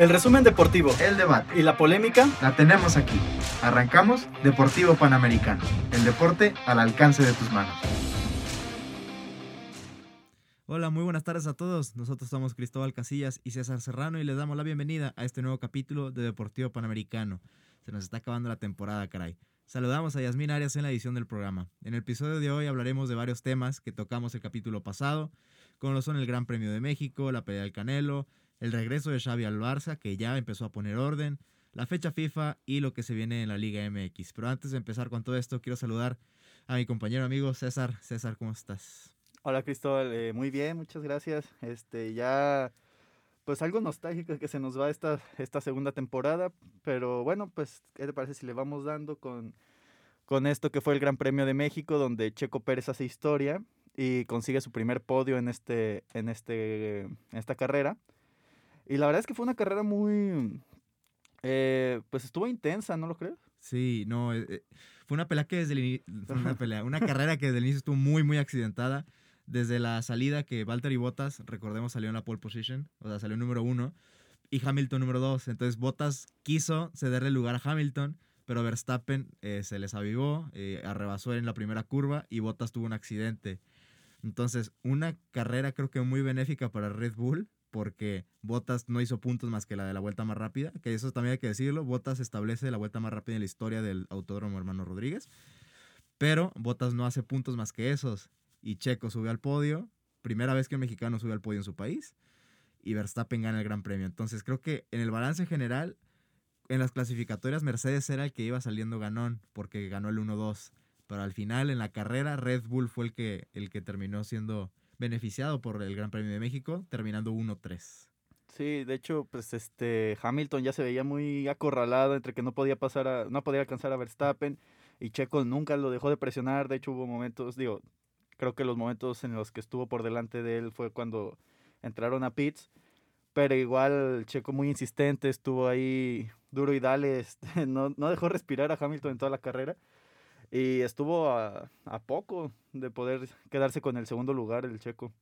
El resumen deportivo El debate. y la polémica La tenemos aquí. Arrancamos Deportivo Panamericano. El deporte al alcance de tus manos. Hola, muy buenas tardes a todos. Nosotros somos Cristóbal Casillas y César Serrano y les damos la bienvenida a este nuevo capítulo de Deportivo Panamericano. Se nos está acabando la temporada, caray. Saludamos a Yasmín Arias en la edición del programa. En el episodio de hoy hablaremos de varios temas que tocamos el capítulo pasado, como lo son el Gran Premio de México, la pelea del Canelo, el regreso de Xavi al Barça, que ya empezó a poner orden, la fecha FIFA y lo que se viene en la Liga MX. Pero antes de empezar con todo esto, quiero saludar a mi compañero amigo César. César, ¿cómo estás? Hola Cristóbal, eh, muy bien, muchas gracias. Este, ya, pues algo nostálgico que se nos va esta, esta segunda temporada, pero bueno, pues, ¿qué te parece si le vamos dando con, con esto que fue el Gran Premio de México, donde Checo Pérez hace historia y consigue su primer podio en, este, en, este, en esta carrera? Y la verdad es que fue una carrera muy, eh, pues estuvo intensa, ¿no lo crees? Sí, no, eh, eh, fue una pelea que desde el ini- fue una pelea, una carrera que desde el inicio estuvo muy, muy accidentada. Desde la salida que Valtteri Bottas, recordemos, salió en la pole position, o sea, salió número uno, y Hamilton número dos. Entonces Bottas quiso cederle lugar a Hamilton, pero Verstappen eh, se les avivó, eh, arrebasó en la primera curva y Bottas tuvo un accidente. Entonces, una carrera creo que muy benéfica para Red Bull, porque Bottas no hizo puntos más que la de la vuelta más rápida, que eso también hay que decirlo, Bottas establece la vuelta más rápida en la historia del Autódromo Hermano Rodríguez, pero Bottas no hace puntos más que esos, y Checo sube al podio, primera vez que un mexicano sube al podio en su país, y Verstappen gana el Gran Premio. Entonces creo que en el balance general, en las clasificatorias Mercedes era el que iba saliendo ganón, porque ganó el 1-2, pero al final en la carrera Red Bull fue el que, el que terminó siendo beneficiado por el Gran Premio de México, terminando 1-3. Sí, de hecho, pues este Hamilton ya se veía muy acorralado entre que no podía pasar a, no podía alcanzar a Verstappen y Checo nunca lo dejó de presionar. De hecho, hubo momentos, digo, creo que los momentos en los que estuvo por delante de él fue cuando entraron a pits, pero igual Checo muy insistente, estuvo ahí duro y dale, este, no, no dejó respirar a Hamilton en toda la carrera y estuvo a, a poco de poder quedarse con el segundo lugar el Checo.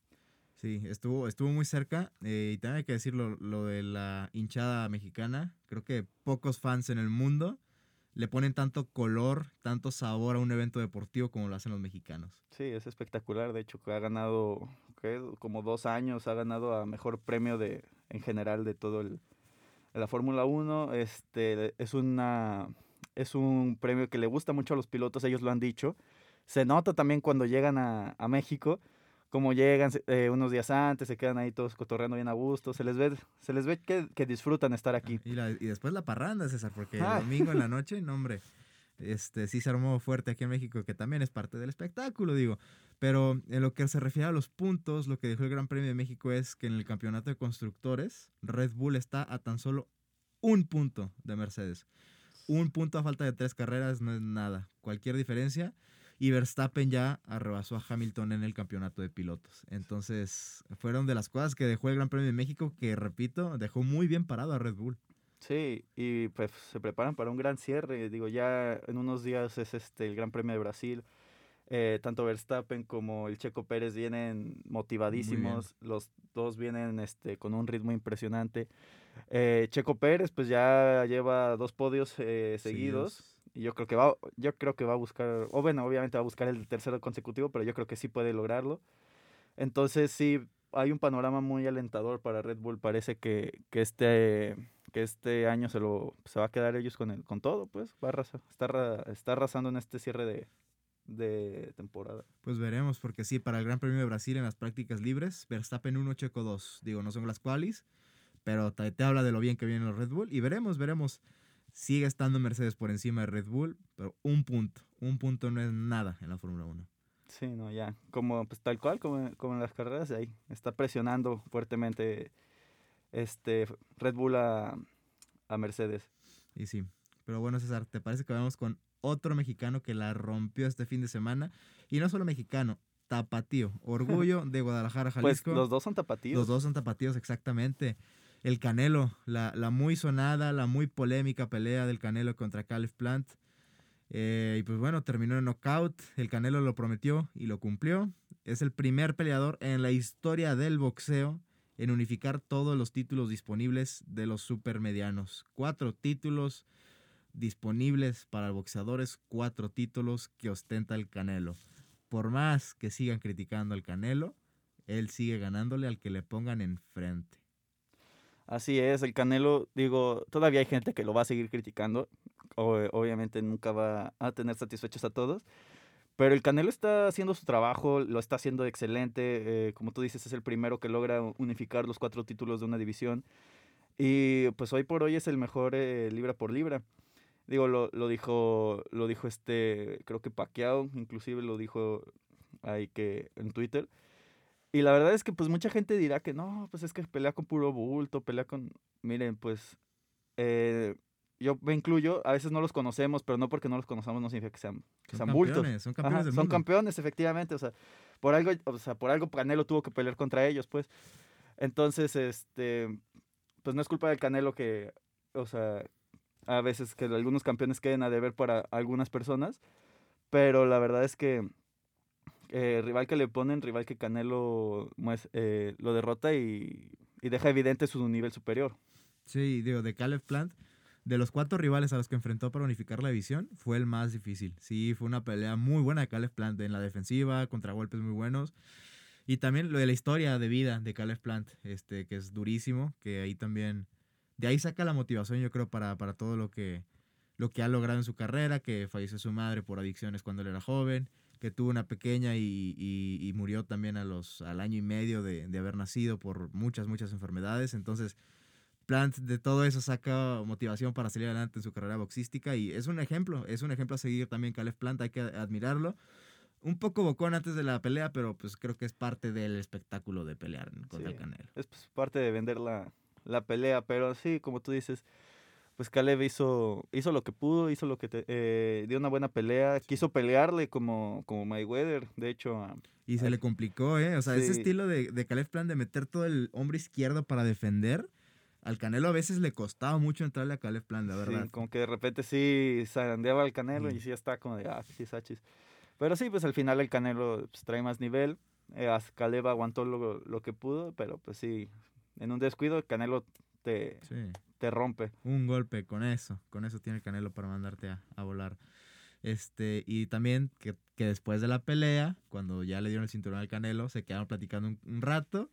Sí, estuvo, estuvo muy cerca. eh, y también hay que decir lo, de la hinchada mexicana. Creo que pocos fans en el mundo le ponen tanto color, tanto sabor a un evento deportivo como lo hacen los mexicanos. Sí, es espectacular. De hecho, que ha ganado ¿qué? como dos años, ha ganado a mejor premio de en general de todo el la Fórmula 1. Este es una es un premio que le gusta mucho a los pilotos, ellos lo han dicho. Se nota también cuando llegan a, a México, como llegan eh, unos días antes, se quedan ahí todos cotorreando bien a gusto, se les ve, se les ve que, que disfrutan estar aquí. Y, la- y después la parranda, César, porque Ah. el domingo en la noche, no hombre, este, sí se armó fuerte aquí en México, que también es parte del espectáculo, digo. Pero en lo que se refiere a los puntos, lo que dejó el Gran Premio de México es que en el campeonato de constructores, Red Bull está a tan solo un punto de Mercedes. Un punto a falta de tres carreras no es nada. Cualquier diferencia. Y Verstappen ya arrebasó a Hamilton en el campeonato de pilotos. Entonces, fueron de las cosas que dejó el Gran Premio de México, que repito, dejó muy bien parado a Red Bull. Sí, y pues se preparan para un gran cierre. Digo, ya en unos días es este el Gran Premio de Brasil. Eh, tanto Verstappen como el Checo Pérez vienen motivadísimos. Los dos vienen este, con un ritmo impresionante. Eh, Checo Pérez, pues ya lleva dos podios eh, seguidos. Y yo creo que va, yo creo que va a buscar, o bueno, obviamente va a buscar el tercero consecutivo, pero yo creo que sí puede lograrlo. Entonces sí, hay un panorama muy alentador para Red Bull. Parece que, que este que este año se lo se va a quedar ellos con el, con todo, pues va a arrasa- está, arra- está arrasando en este cierre de, de temporada. Pues veremos, porque sí, para el Gran Premio de Brasil en las prácticas libres, Verstappen 1, Checo 2. Digo, no son las qualis, pero te, te habla de lo bien que viene los Red Bull. Y veremos, veremos. Sigue estando Mercedes por encima de Red Bull, pero un punto. Un punto no es nada en la Fórmula 1. Sí, no, ya, como pues tal cual, como, como en las carreras, ahí está presionando fuertemente este Red Bull a, a Mercedes. Y sí. Pero bueno, César, ¿te parece que vamos con otro mexicano que la rompió este fin de semana? Y no solo mexicano, tapatío. Orgullo de Guadalajara, Pues Jalisco. los dos son tapatíos. Los dos son tapatíos, exactamente. El Canelo, la, la muy sonada, la muy polémica pelea del Canelo contra Caleb Plant. Eh, y pues bueno, terminó en knockout. El Canelo lo prometió y lo cumplió. Es el primer peleador en la historia del boxeo en unificar todos los títulos disponibles de los supermedianos. Cuatro títulos disponibles para boxeadores, cuatro títulos que ostenta el Canelo. Por más que sigan criticando al Canelo, él sigue ganándole al que le pongan enfrente. Así es, el Canelo, digo, todavía hay gente que lo va a seguir criticando. o- obviamente nunca va a tener satisfechos a todos. Pero el Canelo está haciendo su trabajo, lo está haciendo excelente. eh, como tú dices, es el primero que logra unificar los cuatro títulos de una división. Y pues hoy por hoy es el mejor eh, libra por libra. Digo, lo, lo dijo, lo dijo este, creo que Pacquiao, inclusive lo dijo ahí que en Twitter. Y la verdad es que pues mucha gente dirá que no, pues es que pelea con puro bulto, pelea con... Miren, pues eh, yo me incluyo, a veces no los conocemos, pero no porque no los conozcamos no significa que sean, que Son sean bultos. campeones, son campeones Ajá, del son mundo. campeones, efectivamente. O sea, por algo, o sea, por algo Canelo tuvo que pelear contra ellos, pues. Entonces, este, pues no es culpa del Canelo que, o sea, a veces que algunos campeones queden a deber para algunas personas, pero la verdad es que eh, rival que le ponen, rival que Canelo eh, lo derrota y, y deja evidente su nivel superior. Sí, digo, de Caleb Plant, de los cuatro rivales a los que enfrentó para unificar la división, fue el más difícil. Sí, fue una pelea muy buena de Caleb Plant en la defensiva, contra golpes muy buenos. Y también lo de la historia de vida de Caleb Plant, este, que es durísimo, que ahí también, de ahí saca la motivación, yo creo, para, para todo lo que, lo que ha logrado en su carrera, que falleció su madre por adicciones cuando él era joven, que tuvo una pequeña y, y- y murió también a los, al año y medio de, de haber nacido por muchas, muchas enfermedades. Entonces, Plant de todo eso saca motivación para salir adelante en su carrera boxística y es un ejemplo, es un ejemplo a seguir también Caleb Plant, hay que admirarlo. Un poco bocón antes de la pelea, pero pues creo que es parte del espectáculo de pelear contra Sí. el Canelo. es pues, parte de vender la, la pelea, pero sí, como tú dices, pues Caleb hizo, hizo lo que pudo, hizo lo que te- eh, dio una buena pelea, quiso pelearle como, como Mayweather, de hecho, a- Y se Ay. le complicó, ¿eh? O sea, ese Sí. estilo de, de Caleb Plant de meter todo el hombre izquierdo para defender, al Canelo a veces le costaba mucho entrarle a Caleb Plant, la sí, verdad. como que de repente sí zarandeaba al Canelo y sí está como de, ah, sí, sachis. Pero sí, pues al final el Canelo pues, trae más nivel, eh, Caleb aguantó lo, lo que pudo, pero pues sí, en un descuido el Canelo te, Sí. te rompe. Un golpe con eso, con eso tiene el Canelo para mandarte a, a volar. Este, y también que, que después de la pelea, cuando ya le dieron el cinturón al Canelo, se quedaron platicando un, un rato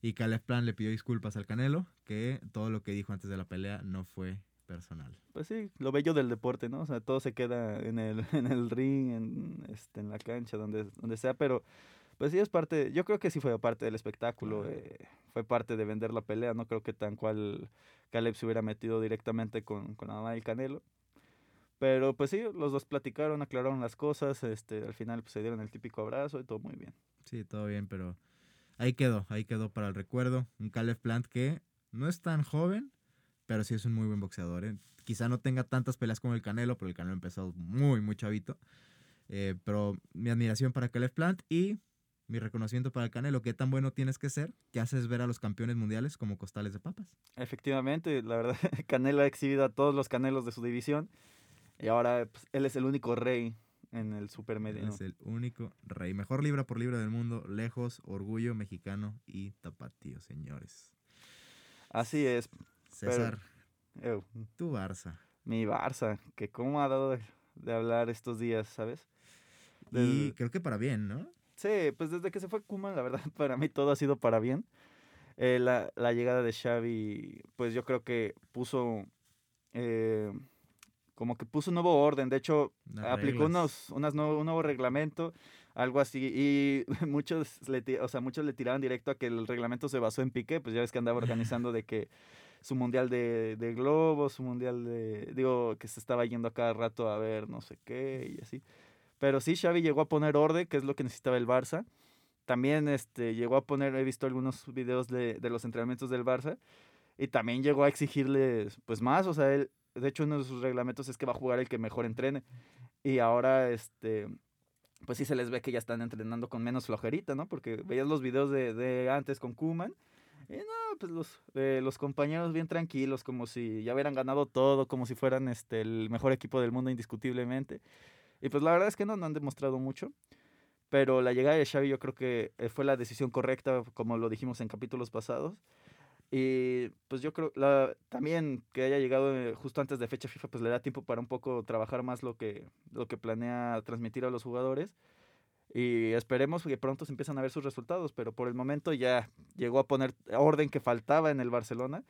y Caleb Plan le pidió disculpas al Canelo, que todo lo que dijo antes de la pelea no fue personal. Pues sí, lo bello del deporte, ¿no? O sea, todo se queda en el, en el ring, en, este, en la cancha, donde, donde sea, pero pues sí es parte, yo creo que sí fue parte del espectáculo, eh, fue parte de vender la pelea, no creo que tan cual Caleb se hubiera metido directamente con, con la mamá del Canelo. Pero pues sí, los dos platicaron, aclararon las cosas, este, al final pues, se dieron el típico abrazo y todo muy bien. Sí, todo bien, pero ahí quedó, ahí quedó para el recuerdo. Un Caleb Plant que no es tan joven, pero sí es un muy buen boxeador. ¿eh? Quizá no tenga tantas peleas como el Canelo, pero el Canelo empezó muy, muy chavito. Eh, pero mi admiración para Caleb Plant y mi reconocimiento para el Canelo. ¿Qué tan bueno tienes que ser que haces ver a los campeones mundiales como costales de papas? Efectivamente, la verdad, Canelo ha exhibido a todos los Canelos de su división y ahora pues, él es el único rey en el supermedio. Es el único rey. Mejor libra por libra del mundo, lejos, orgullo mexicano y tapatío, señores. Así es. César, tu Barça. mi Barça, que cómo ha dado de, de hablar estos días, ¿sabes? Y creo que para bien, ¿no? Sí, pues desde que se fue Kuma, la verdad, para mí todo ha sido para bien. Eh, la, la llegada de Xavi, pues yo creo que puso, eh, como que puso un nuevo orden. De hecho, aplicó reglas. unos, unas nuevo, un nuevo reglamento, algo así. Y muchos le, o sea, muchos le tiraban directo a que el reglamento se basó en Piqué, pues ya ves que andaba organizando de que su mundial de, de globos, su mundial de, digo, que se estaba yendo a cada rato a ver no sé qué y así. Pero sí, Xavi llegó a poner orden, que es lo que necesitaba el Barça. También este, llegó a poner, he visto algunos videos de, de los entrenamientos del Barça. y también llegó a exigirles pues más, o sea, él, de hecho uno de sus reglamentos es que va a jugar el que mejor entrene. Y ahora, este, pues sí se les ve que ya están entrenando con menos flojerita, ¿no? Porque veías los videos de, de antes con Kuman. Y no, pues los, eh, los compañeros bien tranquilos, como si ya hubieran ganado todo, como si fueran este, el mejor equipo del mundo indiscutiblemente. Y pues la verdad es que no, no han demostrado mucho. Pero la llegada de Xavi yo creo que eh, fue la decisión correcta, como lo dijimos en capítulos pasados. Y pues yo creo también que haya llegado eh, justo antes de fecha FIFA, pues le da tiempo para un poco trabajar más lo que, lo que planea transmitir a los jugadores. Y esperemos que pronto se empiezan a ver sus resultados, pero por el momento ya llegó a poner orden que faltaba en el Barcelona.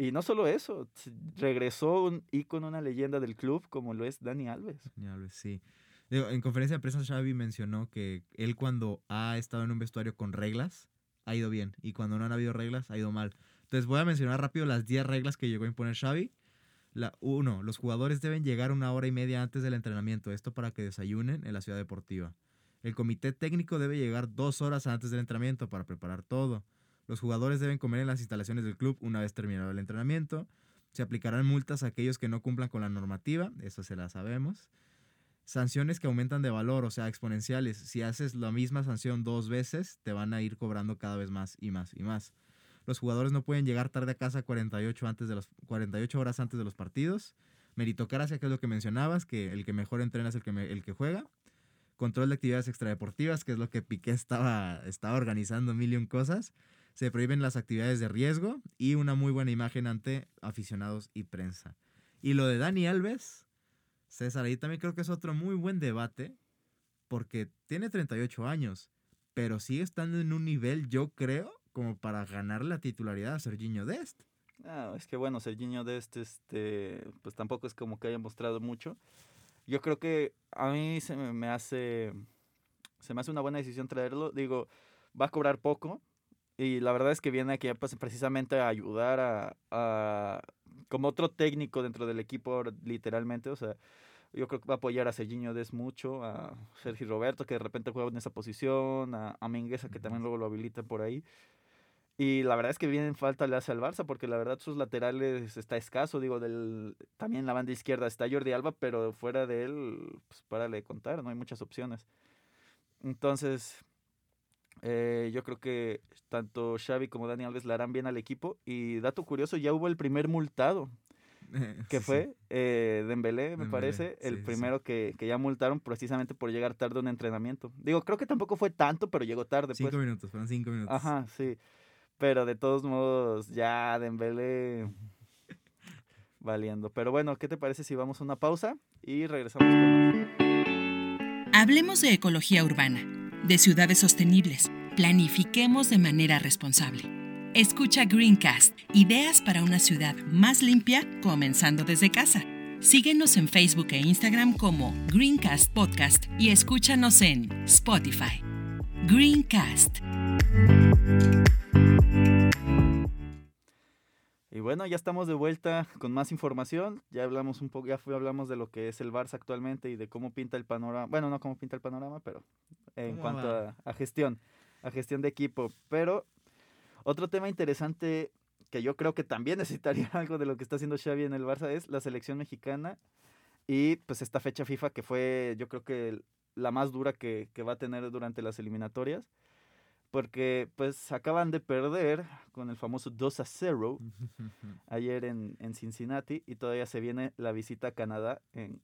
Y no solo eso, regresó un ícono, una leyenda del club como lo es Dani Alves. Dani Alves, sí. en conferencia de prensa Xavi mencionó que él cuando ha estado en un vestuario con reglas, ha ido bien. Y cuando no han habido reglas, ha ido mal. Entonces voy a mencionar rápido las 10 reglas que llegó a imponer Xavi. La, uno, los jugadores deben llegar una hora y media antes del entrenamiento. Esto para que desayunen en la ciudad deportiva. El comité técnico debe llegar dos horas antes del entrenamiento para preparar todo. Los jugadores deben comer en las instalaciones del club una vez terminado el entrenamiento. Se aplicarán multas a aquellos que no cumplan con la normativa, eso se la sabemos sanciones que aumentan de valor, o sea, exponenciales. Si haces la misma sanción dos veces, te van a ir cobrando cada vez más y más y más. Los jugadores no pueden llegar tarde a casa 48, antes de los, 48 horas antes de los partidos. Meritocracia, que es lo que mencionabas, que el que mejor entrena es el que, el que juega. Control de actividades extradeportivas, que es lo que Piqué estaba, estaba organizando mil y un cosas. Se prohíben las actividades de riesgo y una muy buena imagen ante aficionados y prensa. Y lo de Dani Alves, César, ahí también creo que es otro muy buen debate, porque tiene 38 años, pero sigue estando en un nivel, yo creo, como para ganar la titularidad a Serginho Dest. Ah, es que bueno, Serginho Dest, este, pues tampoco es como que haya mostrado mucho. Yo creo que a mí se me hace, se me hace una buena decisión traerlo. Digo, va a cobrar poco, y la verdad es que viene aquí pues, precisamente a ayudar a, a, como otro técnico dentro del equipo, literalmente. O sea, yo creo que va a apoyar a Serginho Des mucho, a Sergio Roberto, que de repente juega en esa posición, a, a Mingueza, que también luego lo habilita por ahí. Y la verdad es que bien falta le hace al Barça, porque la verdad sus laterales está escaso. Digo, del, también la banda izquierda está Jordi Alba, pero fuera de él, pues para le contar, no hay muchas opciones. Entonces, eh, yo creo que tanto Xavi como Dani Alves le harán bien al equipo. Y dato curioso, ya hubo el primer multado, que fue eh, Dembélé, me parece, el primero Que, que, ya multaron precisamente por llegar tarde a un entrenamiento. Digo, creo que tampoco fue tanto, pero llegó tarde. Cinco pues. minutos, fueron cinco minutos. Ajá, sí. Pero de todos modos, ya Dembélé valiendo. Pero bueno, ¿qué te parece si vamos a una pausa y regresamos con Hablemos de ecología urbana de ciudades sostenibles. Planifiquemos de manera responsable. Escucha Greencast, ideas para una ciudad más limpia, comenzando desde casa. Síguenos en Facebook e Instagram como Greencast Podcast y escúchanos en Spotify. Greencast. Y bueno, ya estamos de vuelta con más información. Ya hablamos un poco, ya hablamos de lo que es el Barça actualmente y de cómo pinta el panorama. Bueno, no cómo pinta el panorama, pero en cuanto a, gestión, a gestión de equipo. Pero otro tema interesante que yo creo que también necesitaría algo de lo que está haciendo Xavi en el Barça es la selección mexicana y pues esta fecha FIFA que fue yo creo que la más dura que, que va a tener durante las eliminatorias porque pues acaban de perder con el famoso 2 a 0 ayer en, en, Cincinnati y todavía se viene la visita a Canadá en,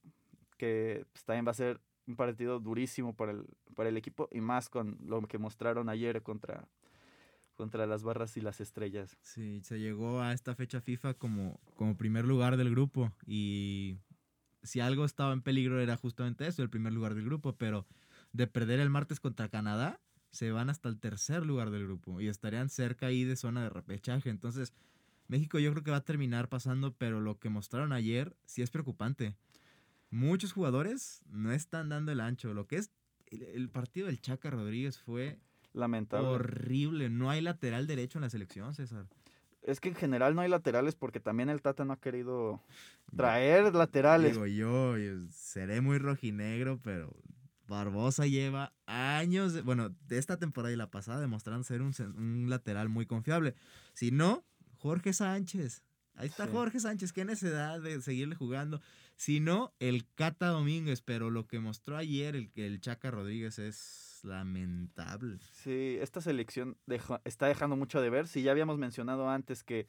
que pues, también va a ser un partido durísimo para el, para el equipo y más con lo que mostraron ayer contra, contra las barras y las estrellas. Sí, se llegó a esta fecha FIFA como, como primer lugar del grupo y si algo estaba en peligro era justamente eso, el primer lugar del grupo, pero de perder el martes contra Canadá, se van hasta el tercer lugar del grupo y estarían cerca ahí de zona de repechaje. Entonces, México yo creo que va a terminar pasando, pero lo que mostraron ayer sí es preocupante. Muchos jugadores no están dando el ancho. Lo que es el, partido del Chaca Rodríguez fue lamentable. Horrible. No hay lateral derecho en la selección, César. Es que en general no hay laterales porque también el Tata no ha querido traer laterales. Digo yo, yo seré muy rojinegro, pero Barbosa lleva años, de, bueno, de esta temporada y la pasada demostrando ser un, un, lateral muy confiable. Si no, Jorge Sánchez. Ahí está Sí. Jorge Sánchez, qué necesidad de seguirle jugando. Si no, el Cata Domínguez, pero lo que mostró ayer el, el Chaca Rodríguez es lamentable. Sí, esta selección deja- está dejando mucho de ver. Si ya habíamos mencionado antes que,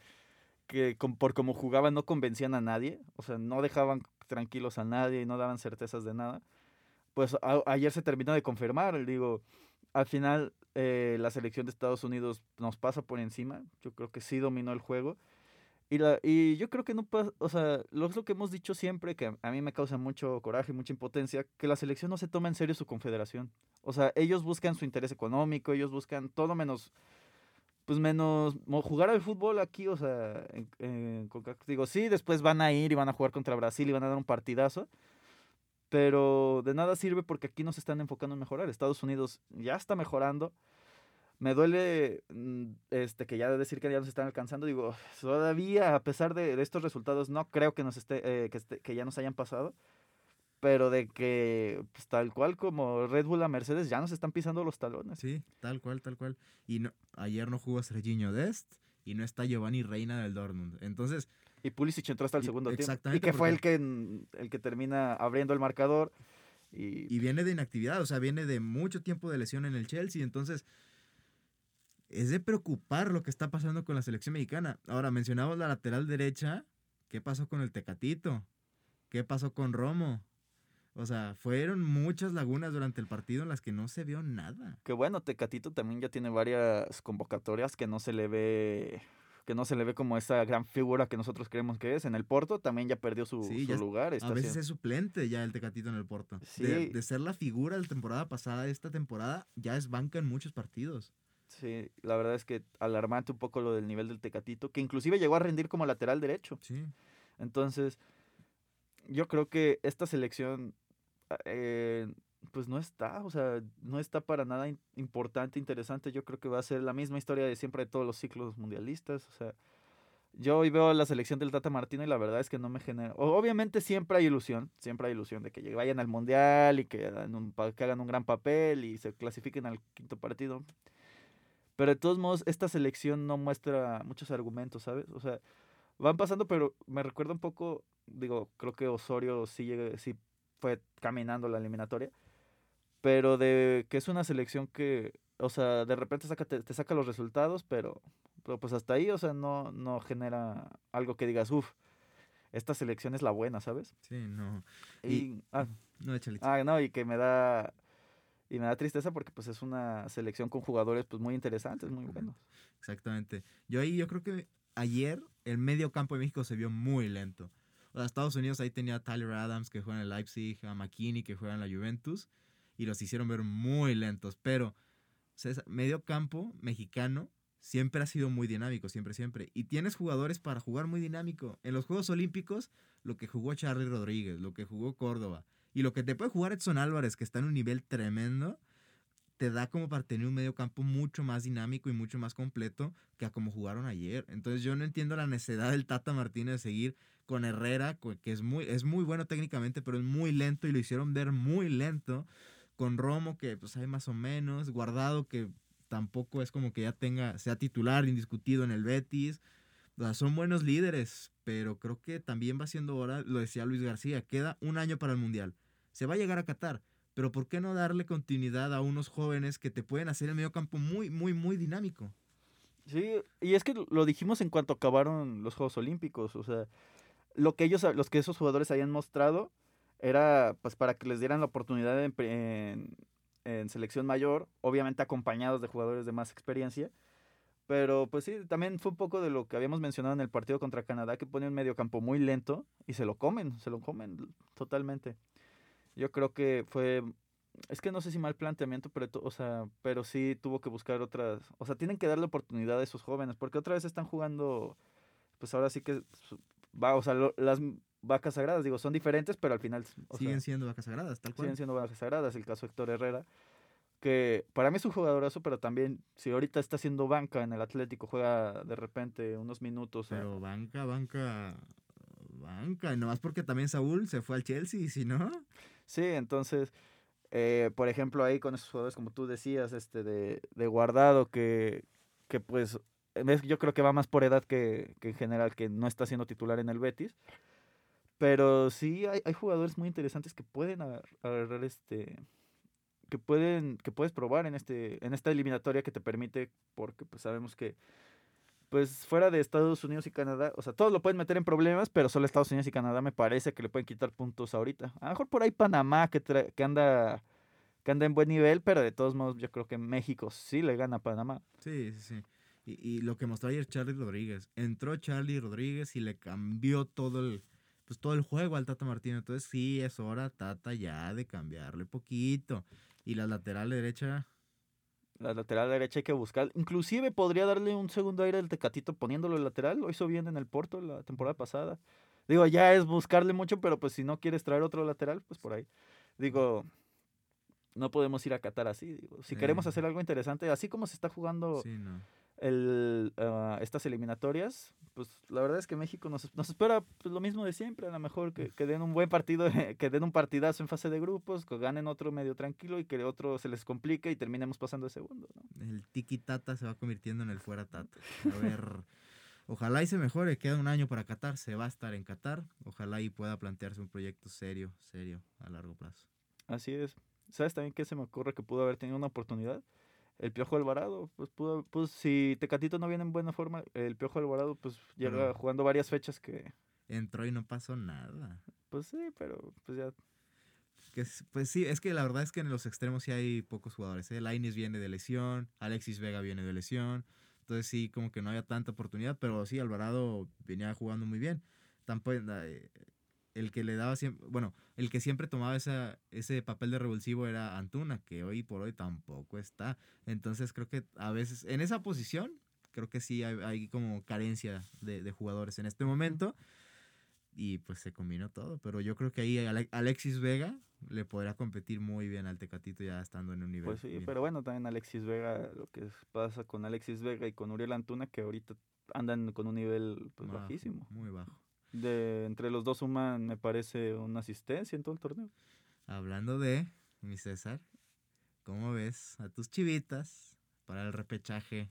que con- por cómo jugaban no convencían a nadie, o sea, no dejaban tranquilos a nadie y no daban certezas de nada, pues ayer se terminó de confirmar. Digo, al final eh, la selección de Estados Unidos nos pasa por encima. Yo creo que sí dominó el juego. Y, la, y yo creo que no pasa, o sea, lo lo que hemos dicho siempre, que a mí me causa mucho coraje, mucha impotencia, que la selección no se toma en serio su confederación. O sea, ellos buscan su interés económico, ellos buscan todo menos, pues menos jugar al fútbol aquí, o sea, en, en digo, sí, después van a ir y van a jugar contra Brasil y van a dar un partidazo, pero de nada sirve porque aquí no se están enfocando en mejorar. Estados Unidos ya está mejorando. Me duele mm, este, que ya decir que ya nos están alcanzando. Digo, todavía, a pesar de, de estos resultados, no creo que, nos esté, eh, que, que ya nos hayan pasado. Pero de que, pues, tal cual como Red Bull a Mercedes, ya nos están pisando los talones. Sí, tal cual, tal cual. Y no, ayer no jugó Serginho Dest y no está Giovanni Reina del Dortmund. Entonces, Y Pulisic entró hasta el segundo tiempo. Y que fue el que, mm, el que termina abriendo el marcador. Y, y viene de inactividad, o sea, viene de mucho tiempo de lesión en el Chelsea, entonces es de preocupar lo que está pasando con la selección mexicana. Ahora, mencionamos la lateral derecha, ¿qué pasó con el Tecatito? ¿Qué pasó con Romo? O sea, fueron muchas lagunas durante el partido en las que no se vio nada. que bueno, Tecatito también ya tiene varias convocatorias que no se le ve que no se le ve como esa gran figura que nosotros creemos que es. En el Porto también ya perdió su, Sí, su ya es- lugar. A veces es suplente ya el Tecatito en el Porto. De, Sí. de ser la figura de la temporada pasada, esta temporada ya es banca en muchos partidos. Sí, la verdad es que alarmante un poco lo del nivel del Tecatito, que inclusive llegó a rendir como lateral derecho. Sí. Entonces, yo creo que esta selección, eh, pues no está, o sea, no está para nada importante, interesante. Yo creo que va a ser la misma historia de siempre de todos los ciclos mundialistas. O sea, yo hoy veo la selección del Tata Martino y la verdad es que no me genera. Obviamente siempre hay ilusión, siempre hay ilusión de que vayan al mundial y que hagan, un, gran papel y se clasifiquen al quinto partido. Pero de todos modos, esta selección no muestra muchos argumentos, ¿sabes? O sea, van pasando, pero me recuerda un poco, digo, creo que Osorio sí, sí fue caminando la eliminatoria, pero de que es una selección que, o sea, de repente saca, te, te saca los resultados, pero, pero pues hasta ahí, o sea, no, no genera algo que digas, uff, esta selección es la buena, ¿sabes? Sí, no. Y, Y- ah, No, échale. ah, no, y que me da... Y me da tristeza porque pues es una selección con jugadores pues muy interesantes, muy buenos. Exactamente. Yo ahí, yo creo que ayer el medio campo de México se vio muy lento. O sea, Estados Unidos ahí tenía a Tyler Adams que juega en el Leipzig, a McKinney que juega en la Juventus, y los hicieron ver muy lentos. Pero, César, medio campo mexicano siempre ha sido muy dinámico, siempre, siempre. Y tienes jugadores para jugar muy dinámico. En los Juegos Olímpicos, lo que jugó Charlie Rodríguez, lo que jugó Córdoba, y lo que te puede jugar Edson Álvarez, que está en un nivel tremendo, te da como para tener un medio campo mucho más dinámico y mucho más completo que a como jugaron ayer. Entonces yo no entiendo la necesidad del Tata Martínez de seguir con Herrera, que es muy, es muy bueno técnicamente, pero es muy lento y lo hicieron ver muy lento. Con Romo, que pues hay más o menos. Guardado, que tampoco es como que ya tenga, sea titular indiscutido en el Betis. Son buenos líderes, pero creo que también va siendo hora, lo decía Luis García, queda un año para el Mundial. Se va a llegar a Qatar, pero ¿por qué no darle continuidad a unos jóvenes que te pueden hacer el medio campo muy, muy, muy dinámico? Sí, y es que lo dijimos en cuanto acabaron los Juegos Olímpicos, o sea, lo que ellos, los que esos jugadores habían mostrado era pues para que les dieran la oportunidad en, en- selección mayor, obviamente acompañados de jugadores de más experiencia, pero pues sí, también fue un poco de lo que habíamos mencionado en el partido contra Canadá, que pone un mediocampo muy lento y se lo comen, se lo comen totalmente. Yo creo que fue es que no sé si mal planteamiento, pero, o sea, pero sí tuvo que buscar otras, o sea, tienen que darle oportunidad a esos jóvenes, porque otra vez están jugando, pues ahora sí que va, o sea, las vacas sagradas, digo, son diferentes, pero al final o Siguen sea, siendo vacas sagradas, tal cual. siguen siendo vacas sagradas, el caso de Héctor Herrera, que para mí es un jugadorazo, pero también si ahorita está haciendo banca en el Atlético, juega de repente unos minutos, Pero banca, banca, banca. Y nomás porque también Saúl se fue al Chelsea, si no. Sí, entonces, eh, por ejemplo, ahí con esos jugadores, como tú decías, este de, de guardado, que, que pues es- yo creo que va más por edad que, que en general, que no está siendo titular en el Betis. Pero sí hay, hay jugadores muy interesantes que pueden agar- agarrar este que pueden que puedes probar en este en esta eliminatoria que te permite porque pues sabemos que pues fuera de Estados Unidos y Canadá, o sea, todos lo pueden meter en problemas, pero solo Estados Unidos y Canadá me parece que le pueden quitar puntos ahorita. A lo mejor por ahí Panamá que, que anda que anda en buen nivel, pero de todos modos yo creo que México sí le gana a Panamá. Sí, sí, sí. Y, y lo que mostró ayer Charlie Rodríguez. Entró Charlie Rodríguez y le cambió todo el, pues todo el juego al Tata Martino. Entonces sí, es hora, Tata, ya de cambiarle poquito. Y la lateral derecha, La lateral derecha hay que buscar. Inclusive podría darle un segundo aire al Tecatito poniéndolo de lateral. Lo hizo bien en el Porto la temporada pasada. Digo, ya es buscarle mucho, pero pues si no quieres traer otro lateral, pues por ahí. Digo, no podemos ir a Qatar así. Digo, si queremos Sí. hacer algo interesante, así como se está jugando sí, no. El, ah, estas eliminatorias, pues la verdad es que México nos, nos espera pues, lo mismo de siempre, a lo mejor que, que den un buen partido, que den un partidazo en fase de grupos, que ganen otro medio tranquilo y que otro se les complique y terminemos pasando de segundo. ¿no? El tiki tata se va convirtiendo en el fuera tata. A ver, ojalá y se mejore. Queda un año para Qatar. Se va a estar en Qatar. Ojalá y pueda plantearse un proyecto serio, serio, a largo plazo. Así es. ¿Sabes también qué se me ocurre que pudo haber tenido una oportunidad? El Piojo Alvarado, pues pudo, pues si Tecatito no viene en buena forma, el Piojo Alvarado pues llega Pero- jugando varias fechas que, Entró y no pasó nada. pues sí, pero pues ya Que es- pues sí, es que la verdad es que en los extremos sí hay pocos jugadores. ¿eh? Lainez viene de lesión, Alexis Vega viene de lesión. Entonces sí, como que no había tanta oportunidad, pero sí, Alvarado venía jugando muy bien. Tampoco, eh, el que le daba siempre, bueno, el que siempre tomaba esa, ese papel de revulsivo era Antuna, que hoy por hoy tampoco está. Entonces creo que a veces, en esa posición, creo que sí hay, hay como carencia de, de jugadores en este momento. Y pues se combinó todo, pero yo creo que ahí Ale- Alexis Vega le podrá competir muy bien al Tecatito ya estando en un nivel. Pues sí, bien. pero bueno, también Alexis Vega, lo que pasa con Alexis Vega y con Uriel Antuna, que ahorita andan con un nivel pues, Bajo, bajísimo. Muy bajo. De, entre los dos suman, me parece, una asistencia en todo el torneo. Hablando de, mi César, ¿cómo ves a tus chivitas para el repechaje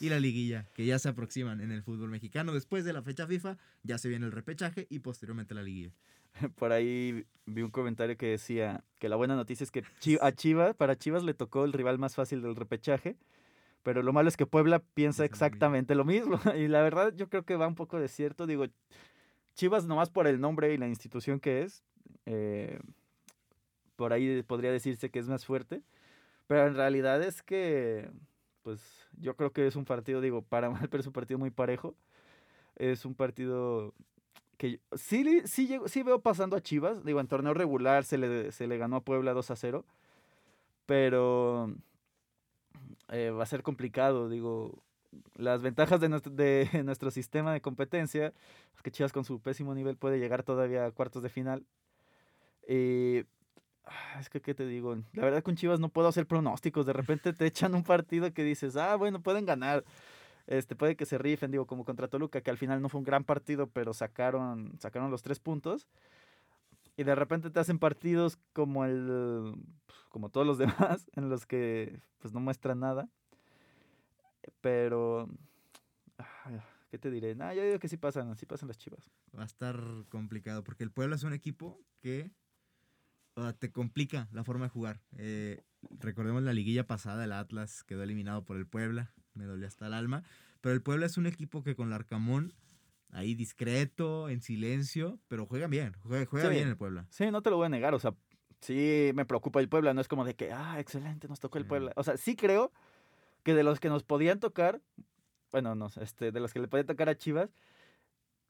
y la liguilla que ya se aproximan en el fútbol mexicano? Después de la fecha FIFA ya se viene el repechaje y posteriormente la liguilla. Por ahí vi un comentario que decía que la buena noticia es que a Chivas, para Chivas le tocó el rival más fácil del repechaje, pero lo malo es que Puebla piensa exactamente lo mismo. Y la verdad yo creo que va un poco de cierto. Digo, Chivas nomás por el nombre y la institución que es, eh, por ahí podría decirse que es más fuerte, pero en realidad es que, pues yo creo que es un partido, digo, para mal, pero es un partido muy parejo. Es un partido que sí, sí, sí veo pasando a Chivas. Digo, en torneo regular se le, se le ganó a Puebla 2 a 0. Pero eh, va a ser complicado. Digo, las ventajas de nuestro, de nuestro sistema de competencia es que Chivas con su pésimo nivel puede llegar todavía a cuartos de final. Y ah, es que, ¿qué te digo? La verdad con Chivas no puedo hacer pronósticos. De repente te echan un partido que dices, ah, bueno, pueden ganar. Este, puede que se rifen, digo, como contra Toluca, que al final no fue un gran partido, pero sacaron, sacaron los tres puntos. Y de repente te hacen partidos como el, como todos los demás, en los que pues no muestran nada. Pero, ¿qué te diré? Nah, yo digo que sí pasan, sí pasan las chivas. Va a estar complicado porque el Puebla es un equipo que te complica la forma de jugar. Eh, recordemos la liguilla pasada, el Atlas quedó eliminado por el Puebla, me dolió hasta el alma, pero el Puebla es un equipo que con el Arcamón, ahí discreto, en silencio, pero juegan bien, juega, juega Sí. bien el Puebla. Sí, no te lo voy a negar, o sea, sí me preocupa el Puebla, no es como de que, ah, excelente, nos tocó el. Puebla. O sea, sí creo que de los que nos podían tocar, bueno, no, este, de los que le podían tocar a Chivas,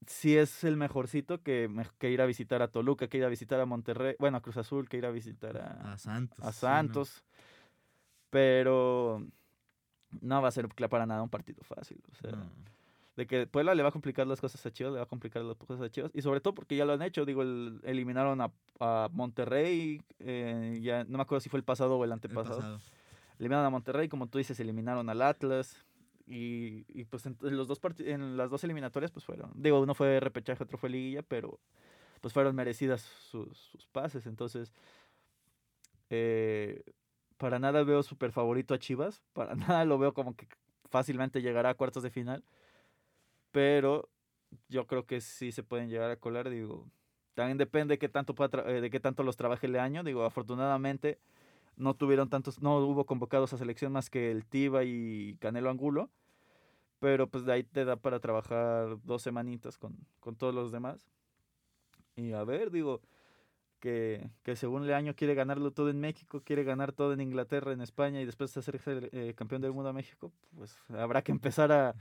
sí es el mejorcito que, que ir a visitar a Toluca, que ir a visitar a Monterrey, bueno, a Cruz Azul, que ir a visitar a, A Santos. a sí, ¿no? Santos. Pero no va a ser para nada un partido fácil. O sea, No. de que Puebla le va a complicar las cosas a Chivas, le va a complicar las cosas a Chivas. Y sobre todo porque ya lo han hecho. Digo, el- eliminaron a, a Monterrey. eh, ya no me acuerdo si fue el pasado o el El antepasado. pasado. Eliminaron a Monterrey, como tú dices, eliminaron al Atlas. Y, y, pues en, los dos en las dos eliminatorias, pues fueron. Digo, uno fue repechaje, otro fue liguilla, pero pues fueron merecidas sus, sus pases. Entonces, eh, para nada veo súper favorito a Chivas. Para nada lo veo como que fácilmente llegará a cuartos de final. Pero yo creo que sí se pueden llegar a colar, digo. También depende de qué tanto, eh, de qué tanto los trabaje el año. Digo, afortunadamente no tuvieron tantos, no hubo convocados a selección más que el Tiba y Canelo Angulo. Pero pues de ahí te da para trabajar dos semanitas con, con todos los demás. Y a ver, digo, que, que, según el año quiere ganarlo todo en México, quiere ganar todo en Inglaterra, en España y después de ser eh, campeón del mundo a México, pues habrá que empezar a,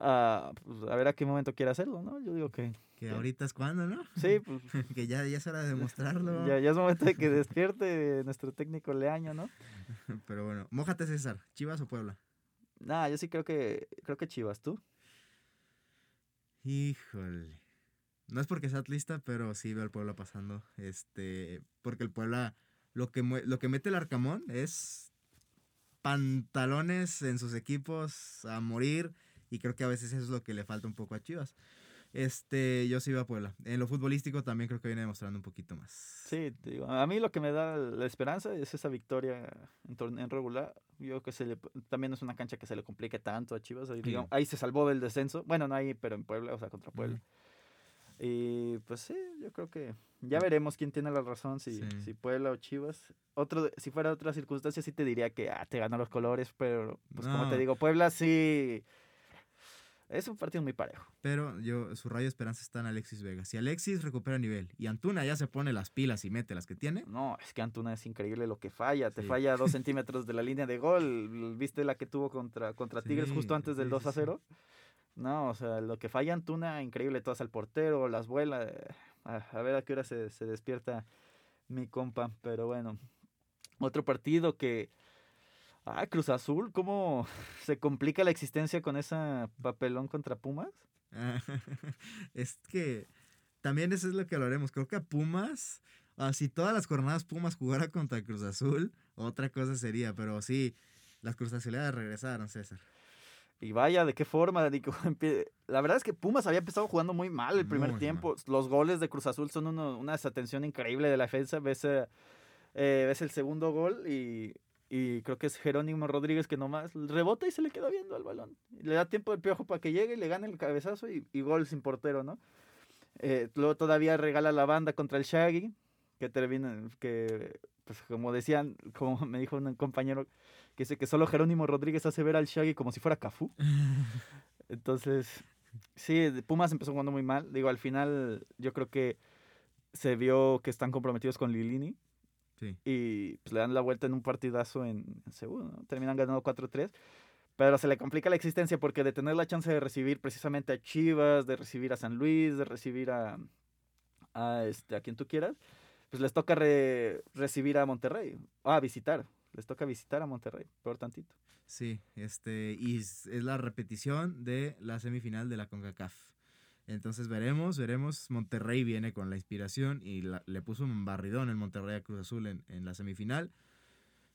a, pues, a ver a qué momento quiere hacerlo, ¿no? Yo digo que... Que ahorita es cuando, ¿no? Sí, pues... que ya, ya es hora de demostrarlo. ya, ya es momento de que despierte nuestro técnico Leaño, ¿no? Pero bueno, mójate César, ¿Chivas o Puebla? Nah, yo sí creo que, creo que Chivas, ¿tú? Híjole. No es porque sea atlista, pero sí veo al Puebla pasando. Este, porque el Puebla, lo que, lo que mete el Arcamón es pantalones en sus equipos a morir. Y creo que a veces eso es lo que le falta un poco a Chivas. Este, yo sí veo a Puebla. En lo futbolístico también creo que viene demostrando un poquito más. Sí, digo, a mí lo que me da la esperanza es esa victoria en, en regular. Yo que se también es una cancha que se le complique tanto a Chivas. Ahí, ahí se salvó del descenso. Bueno, no ahí, pero en Puebla, o sea, contra Puebla. Y pues sí, yo creo que ya veremos quién tiene la razón, si, si Puebla o Chivas. Otro, si fuera otra circunstancia, sí te diría que ah, te ganó los colores, pero pues como te digo, Puebla sí. Es un partido muy parejo. Pero yo, su rayo de esperanza está en Alexis Vega. Si Alexis recupera nivel y Antuna ya se pone las pilas y mete las que tiene. No, es que Antuna es increíble lo que falla. Te falla dos centímetros de la línea de gol. ¿Viste la que tuvo contra, contra Tigres justo antes del 2 a 0? No, o sea, lo que falla Antuna, increíble, todas al portero, las vuela. Eh, a, ver a qué hora se, se, despierta mi compa. Pero bueno, otro partido que... Ah, Cruz Azul, ¿cómo se complica la existencia con esa papelón contra Pumas? es que también eso es lo que hablaremos. Creo que a Pumas, ah, si todas las jornadas Pumas jugara contra Cruz Azul, otra cosa sería, pero sí, las Cruz Azuleadas regresaron, César. Y vaya, de qué forma. La verdad es que Pumas había empezado jugando muy mal el primer tiempo. Los goles de Cruz Azul son una desatención increíble de la defensa. Ves, eh, ves el segundo gol y, y, creo que es Jerónimo Rodríguez que nomás rebota y se le queda viendo al balón. Le da tiempo del piojo para que llegue, le gane el cabezazo y, y gol sin portero, ¿no? Eh, luego todavía regala la banda contra el Shaggy, que termina, que pues como decían, como me dijo un compañero, que dice que solo Jerónimo Rodríguez hace ver al Shaggy como si fuera Cafú. Entonces, sí, Pumas empezó jugando muy mal. Digo, al final yo creo que se vio que están comprometidos con Lilini. Sí. Y pues, le dan la vuelta en un partidazo en, segundo. Terminan ganando 4-3. Pero se le complica la existencia porque de tener la chance de recibir precisamente a Chivas, de recibir a San Luis, de recibir a, a, este, a quien tú quieras, pues les toca recibir a Monterrey, a visitar les toca visitar a Monterrey, peor tantito. Sí, este, y es, la repetición de la semifinal de la CONCACAF. Entonces veremos, veremos. Monterrey viene con la inspiración y le puso un barridón en Monterrey a Cruz Azul en, en, la semifinal.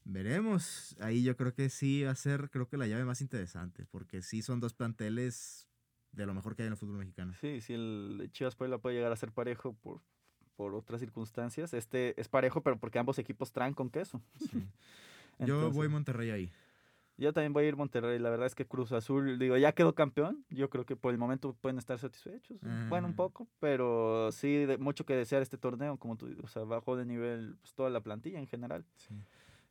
Veremos. Ahí yo creo que sí va a ser, creo que la llave más interesante, porque sí son dos planteles de lo mejor que hay en el fútbol mexicano. Sí, sí, el Chivas Puebla puede llegar a ser parejo por, por otras circunstancias. Este es parejo, pero porque ambos equipos traen con queso. yo voy Monterrey ahí. Yo también voy a ir Monterrey. La verdad es que Cruz Azul, digo, ya quedó campeón. Yo creo que por el momento pueden estar satisfechos. Bueno, un poco, pero sí, de, mucho que desear este torneo, como tú o sea, bajó de nivel pues, toda la plantilla en general.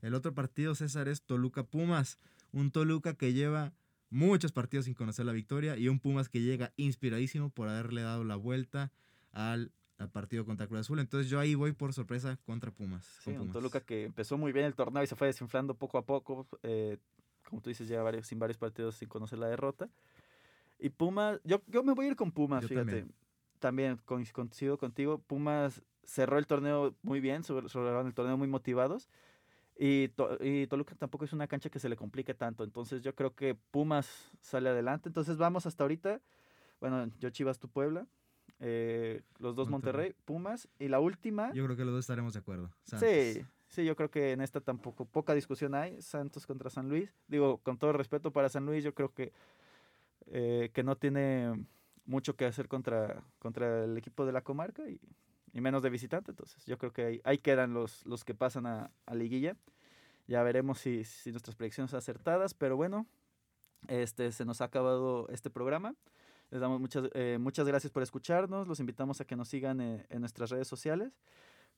El otro partido, César, es Toluca Pumas. Un Toluca que lleva muchos partidos sin conocer la victoria y un Pumas que llega inspiradísimo por haberle dado la vuelta al al partido contra Cruz Azul. Entonces yo ahí voy por sorpresa contra Pumas. Sí, un Toluca que empezó muy bien el torneo y se fue desinflando poco a poco. Eh, como tú dices, ya varios, sin varios partidos sin conocer la derrota. Y Pumas, yo, yo me voy a ir con Pumas, fíjate. También, coincido contigo. Pumas cerró el torneo muy bien, cerraron el torneo muy motivados. Y, y, Toluca tampoco es una cancha que se le complique tanto. Entonces yo creo que Pumas sale adelante. Entonces vamos hasta ahorita. Bueno, yo Chivas, tu Puebla. Eh, los dos Monterrey. Pumas. Y la última. Yo creo que los dos estaremos de acuerdo. Sí, sí, yo creo que en esta tampoco poca discusión hay. Santos contra San Luis. Digo, con todo respeto para San Luis, yo creo que, eh, que no tiene mucho que hacer contra, contra el equipo de la comarca y, menos de visitante. Entonces, yo creo que ahí, ahí quedan los, los que pasan a, a liguilla. Ya veremos si, si nuestras predicciones son acertadas, pero bueno, este, se nos ha acabado este programa. Les damos muchas, eh, muchas gracias por escucharnos. Los invitamos a que nos sigan eh, en nuestras redes sociales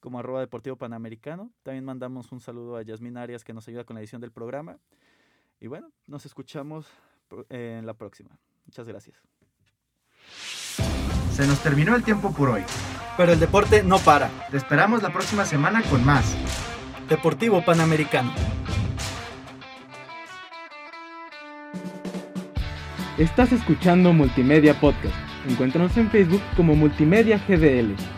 como arroba deportivo panamericano. También mandamos un saludo a Yasmin Arias que nos ayuda con la edición del programa. Y bueno, nos escuchamos en la próxima. Muchas gracias. Se nos terminó el tiempo por hoy. Pero el deporte no para. Te esperamos la próxima semana con más. Deportivo Panamericano. Estás escuchando Multimedia Podcast. Encuéntranos en Facebook como Multimedia GDL.